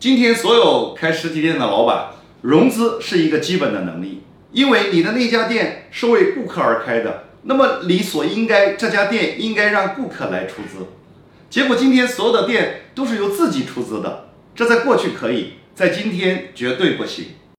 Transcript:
今天所有开实体店的老板，融资是一个基本的能力，因为你的那家店是为顾客而开的，那么你所应该这家店应该让顾客来出资。结果今天所有的店都是由自己出资的，这在过去可以在今天绝对不行。